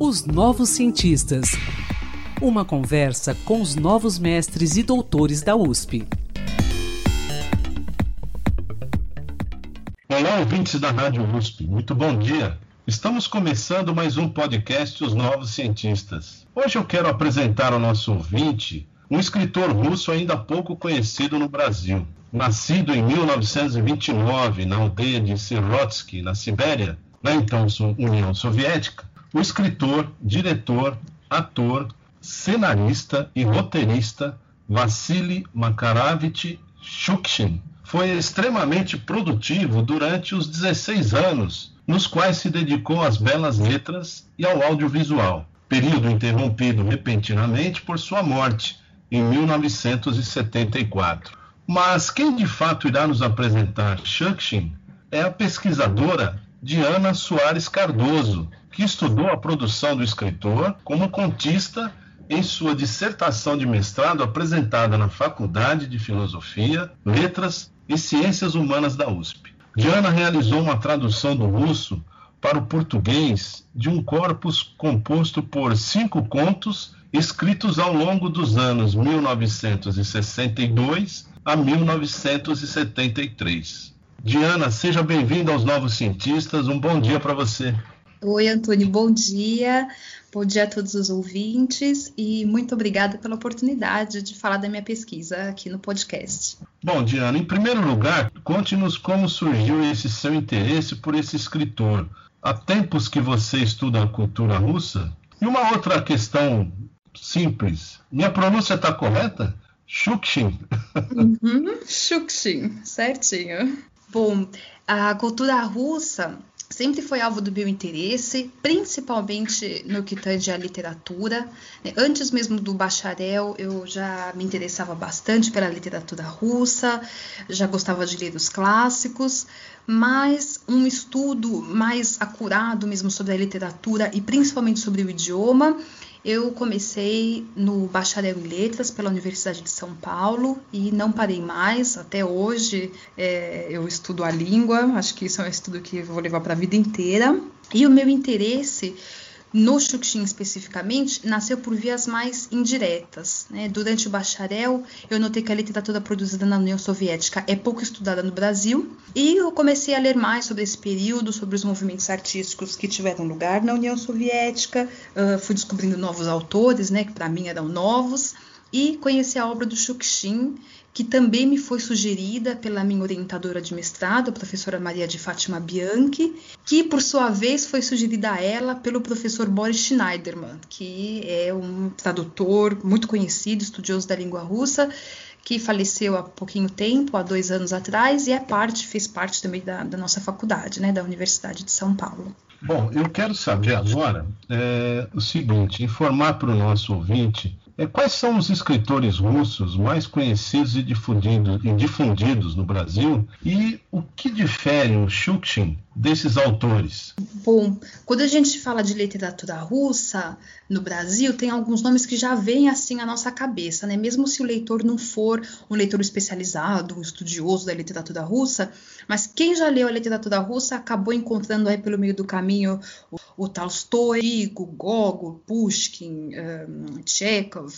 Os Novos Cientistas. Uma conversa com os novos mestres e doutores da USP. Olá, ouvintes da Rádio USP. Muito bom dia. Estamos começando mais um podcast Os Novos Cientistas. Hoje eu quero apresentar ao nosso ouvinte um escritor russo ainda pouco conhecido no Brasil. Nascido em 1929 na aldeia de Sirotsky, na Sibéria, na então União Soviética, o escritor, diretor, ator, cenarista e roteirista Vassili Makaravich Shukshin foi extremamente produtivo durante os 16 anos nos quais se dedicou às belas letras e ao audiovisual, período interrompido repentinamente por sua morte em 1974. Mas quem de fato irá nos apresentar Shukshin é a pesquisadora Diana Soares Cardoso, que estudou a produção do escritor como contista em sua dissertação de mestrado apresentada na Faculdade de Filosofia, Letras e Ciências Humanas da USP. Diana realizou uma tradução do russo para o português de um corpus composto por cinco contos escritos ao longo dos anos 1962 a 1973. Diana, seja bem-vinda aos Novos Cientistas. Um bom dia para você. Oi, Antônio, bom dia. Bom dia a todos os ouvintes e muito obrigada pela oportunidade de falar da minha pesquisa aqui no podcast. Bom, Diana, em primeiro lugar, conte-nos como surgiu esse seu interesse por esse escritor. Há tempos que você estuda a cultura russa? E uma outra questão simples: minha pronúncia está correta? Shukshin. Uhum, Shukshin, certinho. Bom, a cultura russa sempre foi alvo do meu interesse, principalmente no que tange à literatura. Antes mesmo do bacharel, eu já me interessava bastante pela literatura russa, já gostava de ler os clássicos, mas um estudo mais acurado mesmo sobre a literatura e principalmente sobre o idioma eu comecei no bacharel em letras pela Universidade de São Paulo e não parei mais. Até hoje é, eu estudo a língua, acho que isso é um estudo que eu vou levar para a vida inteira. E o meu interesse no Xuxim especificamente, nasceu por vias mais indiretas. Né? Durante o bacharel, eu notei que a literatura produzida na União Soviética é pouco estudada no Brasil, e eu comecei a ler mais sobre esse período, sobre os movimentos artísticos que tiveram lugar na União Soviética, uh, fui descobrindo novos autores, né, que para mim eram novos, e conheci a obra do Xuxim, que também me foi sugerida pela minha orientadora de mestrado, a professora Maria de Fátima Bianchi, que por sua vez foi sugerida a ela pelo professor Boris Schneiderman, que é um tradutor muito conhecido, estudioso da língua russa, que faleceu há pouquinho tempo, há dois anos atrás, e é parte, fez parte também da, da nossa faculdade, né, da Universidade de São Paulo. Bom, eu quero saber agora é, o seguinte: informar para o nosso ouvinte quais são os escritores russos mais conhecidos e difundidos, e difundidos no Brasil e o que difere o Shukshin desses autores? Bom, quando a gente fala de literatura russa no Brasil, tem alguns nomes que já vêm assim à nossa cabeça, né? Mesmo se o leitor não for um leitor especializado, um estudioso da literatura russa, mas quem já leu a literatura russa acabou encontrando aí pelo meio do caminho o, o Tolstói, Gogol, Pushkin, um, Chekhov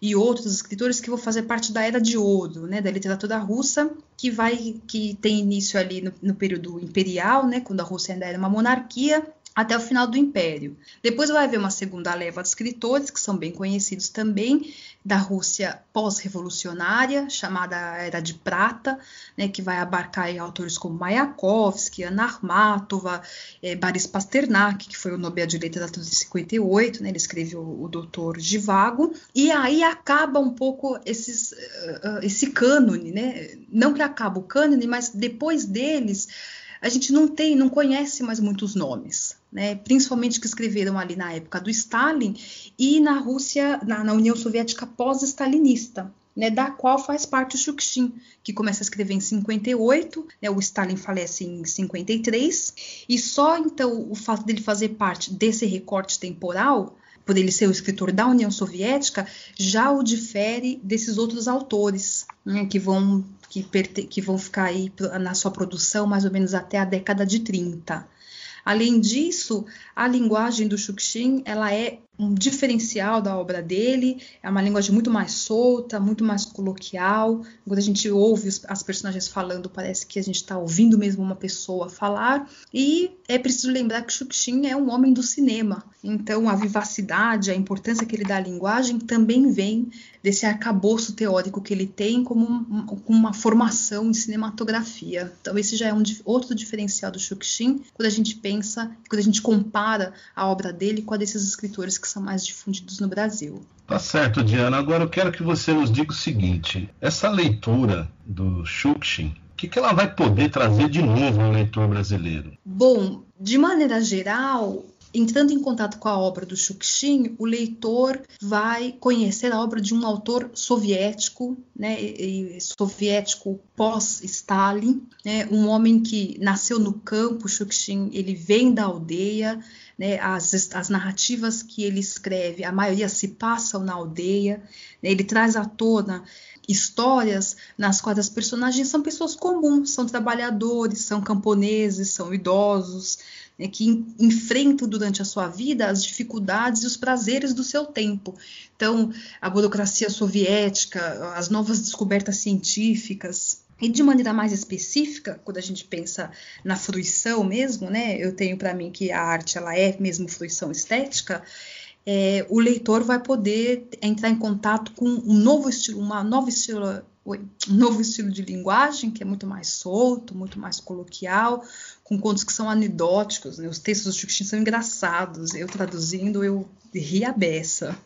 e outros escritores que vão fazer parte da era de ouro, né, da literatura russa, que vai que tem início ali no, no período imperial, né, quando a Rússia ainda era uma monarquia, até o final do Império. Depois vai haver uma segunda leva de escritores, que são bem conhecidos também, da Rússia pós-revolucionária, chamada Era de Prata, né, que vai abarcar autores como Mayakovsky, Anna Akhmatova, é, Boris Pasternak, que foi o Nobel de Literatura de 58, né, ele escreveu o Doutor Vago, e aí acaba um pouco esses, uh, esse cânone, né? não que acaba o cânone, mas depois deles a gente não tem, não conhece mais muitos nomes, né? Principalmente que escreveram ali na época do Stalin e na Rússia, na, na União Soviética pós-stalinista. Né, da qual faz parte o Shukshin, que começa a escrever em 58, né, o Stalin falece em 53, e só então o fato dele fazer parte desse recorte temporal, por ele ser o escritor da União Soviética, já o difere desses outros autores né, que vão que, que vão ficar aí na sua produção mais ou menos até a década de 30. Além disso, a linguagem do Xuxin, ela é um diferencial da obra dele, é uma linguagem muito mais solta, muito mais coloquial. Quando a gente ouve as personagens falando, parece que a gente está ouvindo mesmo uma pessoa falar. E é preciso lembrar que Xuxin é um homem do cinema, então a vivacidade, a importância que ele dá à linguagem também vem desse arcabouço teórico que ele tem como um, uma formação em cinematografia. Então esse já é um outro diferencial do Xuxin quando a gente pensa, quando a gente compara a obra dele com a desses escritores que são mais difundidos no Brasil. Tá certo, Diana. Agora eu quero que você nos diga o seguinte: essa leitura do Shukshin, o que, que ela vai poder trazer de novo ao leitor brasileiro? Bom, de maneira geral, entrando em contato com a obra do Shukshin, o leitor vai conhecer a obra de um autor soviético, né, soviético pós-Stalin, né, um homem que nasceu no campo, Shukshin, ele vem da aldeia, né, as, as narrativas que ele escreve, a maioria se passam na aldeia, né, ele traz à tona histórias nas quais as personagens são pessoas comuns, são trabalhadores, são camponeses, são idosos, né, que enfrentam durante a sua vida as dificuldades e os prazeres do seu tempo. Então, a burocracia soviética, as novas descobertas científicas, e de maneira mais específica, quando a gente pensa na fruição mesmo, né? Eu tenho para mim que a arte ela é mesmo fruição estética. É, o leitor vai poder entrar em contato com um novo estilo, uma nova estilo, um novo estilo de linguagem que é muito mais solto, muito mais coloquial, com contos que são anedóticos, né? os textos do Chico são engraçados, eu traduzindo eu ri a beça.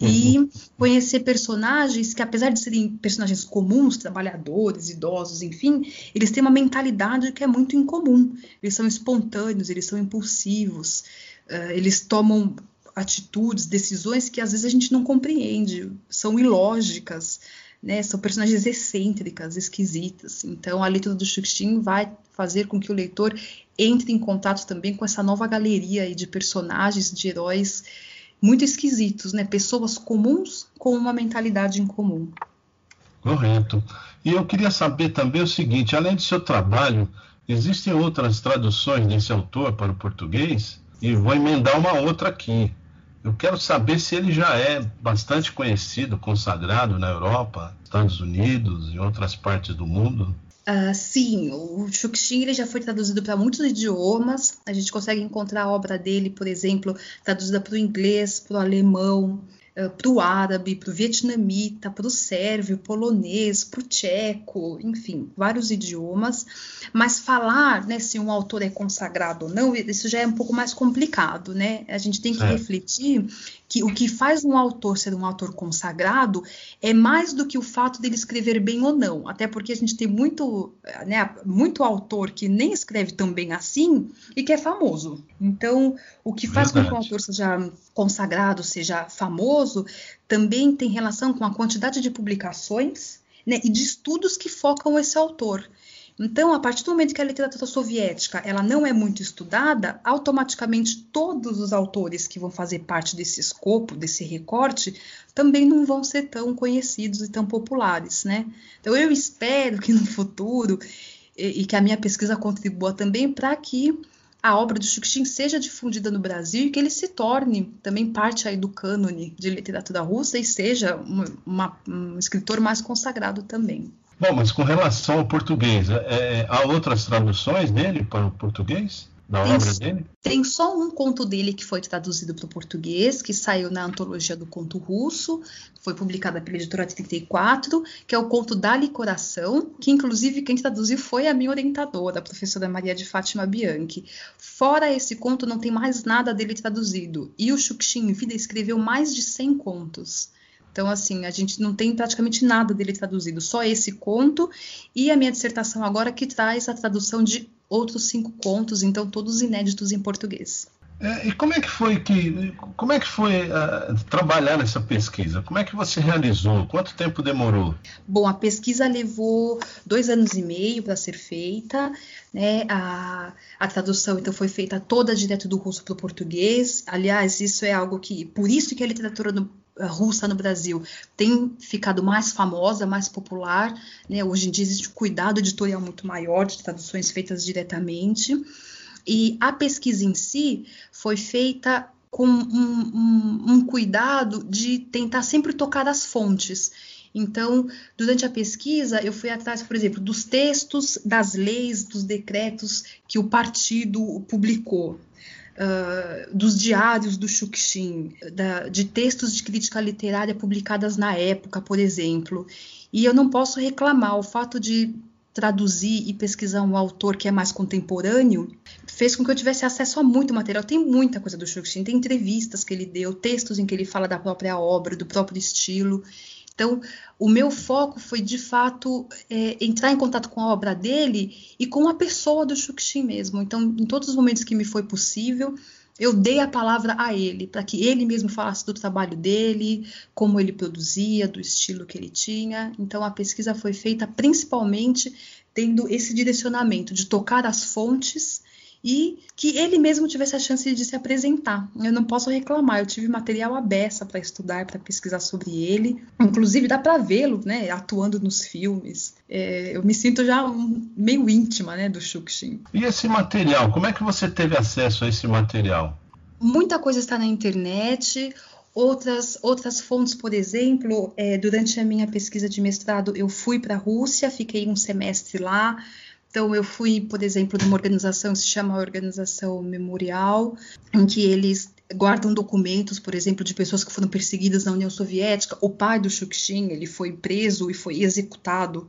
E uhum. conhecer personagens que, apesar de serem personagens comuns, trabalhadores, idosos, enfim, eles têm uma mentalidade que é muito incomum. Eles são espontâneos, eles são impulsivos, uh, eles tomam atitudes, decisões que às vezes a gente não compreende, são ilógicas né? São personagens excêntricas, esquisitas. Então, a leitura do Xuxin vai fazer com que o leitor entre em contato também com essa nova galeria de personagens, de heróis muito esquisitos, né? Pessoas comuns com uma mentalidade incomum. Correto. E eu queria saber também o seguinte: além do seu trabalho, existem outras traduções desse autor para o português? E vou emendar uma outra aqui. Eu quero saber se ele já é bastante conhecido, consagrado na Europa, Estados Unidos e outras partes do mundo. Uh, sim, o Xuxin ele já foi traduzido para muitos idiomas. A gente consegue encontrar a obra dele, por exemplo, traduzida para o inglês, para o alemão, uh, para o árabe, para o vietnamita, para o sérvio, polonês, para o tcheco, enfim, vários idiomas. Mas falar né, se um autor é consagrado ou não, isso já é um pouco mais complicado, né? A gente tem que é. refletir que o que faz um autor ser um autor consagrado é mais do que o fato dele escrever bem ou não. Até porque a gente tem muito, né, muito autor que nem escreve tão bem assim e que é famoso. Então, o que faz Verdade. com que um autor seja consagrado, seja famoso, também tem relação com a quantidade de publicações né, e de estudos que focam esse autor. Então, a partir do momento que a literatura soviética ela não é muito estudada, automaticamente todos os autores que vão fazer parte desse escopo, desse recorte, também não vão ser tão conhecidos e tão populares, né? Então, eu espero que no futuro e, e que a minha pesquisa contribua também para que a obra do Shukshin seja difundida no Brasil e que ele se torne também parte aí do cânone de literatura russa e seja uma, uma, um escritor mais consagrado também. Bom, mas com relação ao português, é, há outras traduções dele para o português? Da tem, obra dele? Tem só um conto dele que foi traduzido para o português, que saiu na antologia do conto russo, foi publicada pela editora 34, que é o conto Dali Coração, que inclusive quem traduziu foi a minha orientadora, a professora Maria de Fátima Bianchi. Fora esse conto, não tem mais nada dele traduzido. E o Xuxin Vida escreveu mais de 100 contos. Então, assim, a gente não tem praticamente nada dele traduzido, só esse conto e a minha dissertação agora que traz a tradução de outros cinco contos, então todos inéditos em português. É, e como é que foi que como é que foi uh, trabalhar nessa pesquisa? Como é que você realizou? Quanto tempo demorou? Bom, a pesquisa levou dois anos e meio para ser feita. Né? A, a tradução então foi feita toda direto do russo para o português. Aliás, isso é algo que por isso que a literatura no, russa no Brasil tem ficado mais famosa, mais popular. Né? Hoje em dia existe um cuidado editorial muito maior de traduções feitas diretamente. E a pesquisa em si foi feita com um, um, um cuidado de tentar sempre tocar as fontes. Então, durante a pesquisa, eu fui atrás, por exemplo, dos textos, das leis, dos decretos que o partido publicou. Uh, dos diários do Xuxin, da, de textos de crítica literária publicadas na época, por exemplo. E eu não posso reclamar o fato de traduzir e pesquisar um autor que é mais contemporâneo, fez com que eu tivesse acesso a muito material. Tem muita coisa do Xuxin, tem entrevistas que ele deu, textos em que ele fala da própria obra, do próprio estilo. Então, o meu foco foi, de fato, é, entrar em contato com a obra dele e com a pessoa do Xuxin mesmo. Então, em todos os momentos que me foi possível, eu dei a palavra a ele, para que ele mesmo falasse do trabalho dele, como ele produzia, do estilo que ele tinha. Então, a pesquisa foi feita principalmente tendo esse direcionamento de tocar as fontes e que ele mesmo tivesse a chance de se apresentar. Eu não posso reclamar, eu tive material aberto para estudar, para pesquisar sobre ele. Inclusive, dá para vê-lo né, atuando nos filmes. É, eu me sinto já um, meio íntima né, do Xuxin. E esse material, como é que você teve acesso a esse material? Muita coisa está na internet. Outras, outras fontes, por exemplo, é, durante a minha pesquisa de mestrado, eu fui para a Rússia, fiquei um semestre lá, então, eu fui, por exemplo, numa organização que se chama Organização Memorial, em que eles guardam documentos, por exemplo, de pessoas que foram perseguidas na União Soviética. O pai do Shukshin, ele foi preso e foi executado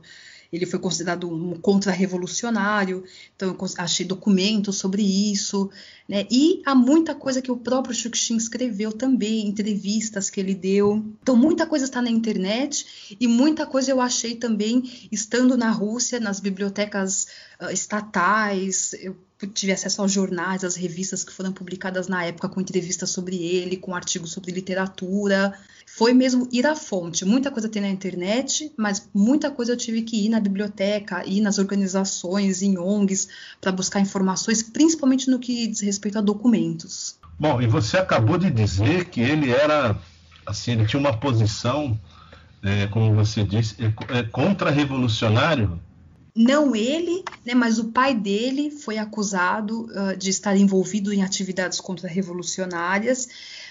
ele foi considerado um contra-revolucionário, então eu achei documentos sobre isso, né? E há muita coisa que o próprio Shukshin escreveu também, entrevistas que ele deu. Então muita coisa está na internet e muita coisa eu achei também estando na Rússia, nas bibliotecas estatais, eu tive acesso aos jornais, às revistas que foram publicadas na época com entrevistas sobre ele, com artigos sobre literatura foi mesmo ir à fonte. Muita coisa tem na internet, mas muita coisa eu tive que ir na biblioteca, ir nas organizações, em ONGs, para buscar informações, principalmente no que diz respeito a documentos. Bom, e você acabou de dizer que ele era, assim, ele tinha uma posição, é, como você disse, é, é contra-revolucionário. Não ele, né, mas o pai dele foi acusado uh, de estar envolvido em atividades contra-revolucionárias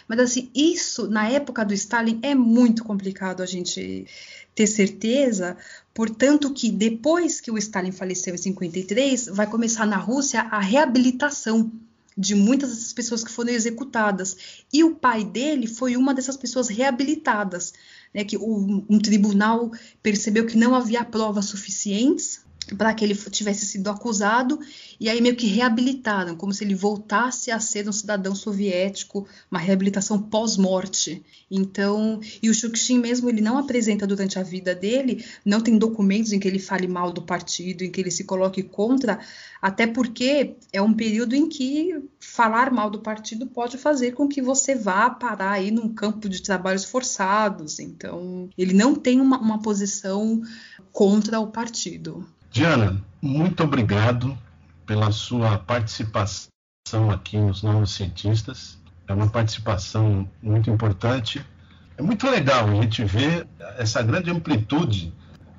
mas assim, isso na época do Stalin é muito complicado a gente ter certeza, portanto que depois que o Stalin faleceu em 53, vai começar na Rússia a reabilitação de muitas dessas pessoas que foram executadas. E o pai dele foi uma dessas pessoas reabilitadas, né, que o, um tribunal percebeu que não havia provas suficientes para que ele tivesse sido acusado e aí meio que reabilitaram, como se ele voltasse a ser um cidadão soviético, uma reabilitação pós-morte. Então, e o Shukshin mesmo ele não apresenta durante a vida dele, não tem documentos em que ele fale mal do partido, em que ele se coloque contra, até porque é um período em que falar mal do partido pode fazer com que você vá parar aí num campo de trabalhos forçados. Então, ele não tem uma, uma posição contra o partido. Diana, muito obrigado pela sua participação aqui nos Novos Cientistas. É uma participação muito importante. É muito legal a gente ver essa grande amplitude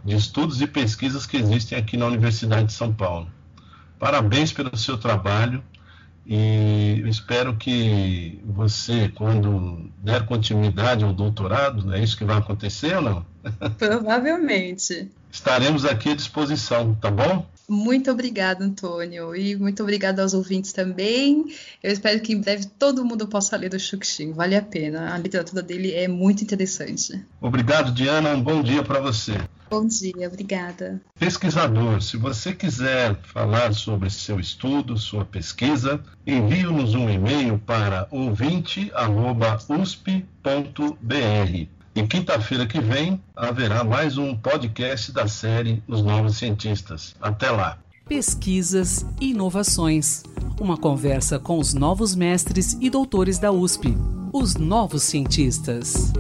de estudos e pesquisas que existem aqui na Universidade de São Paulo. Parabéns pelo seu trabalho e espero que você, quando der continuidade ao doutorado, é isso que vai acontecer ou não? Provavelmente. Estaremos aqui à disposição, tá bom? Muito obrigada, Antônio, e muito obrigada aos ouvintes também. Eu espero que em breve todo mundo possa ler do Xuxin, vale a pena. A literatura dele é muito interessante. Obrigado, Diana. Um bom dia para você. Bom dia, obrigada. Pesquisador, se você quiser falar sobre seu estudo, sua pesquisa, envie-nos um e-mail para ouvinte.usp.br. Em quinta-feira que vem haverá mais um podcast da série Os Novos Cientistas. Até lá. Pesquisas e inovações. Uma conversa com os novos mestres e doutores da USP. Os novos cientistas.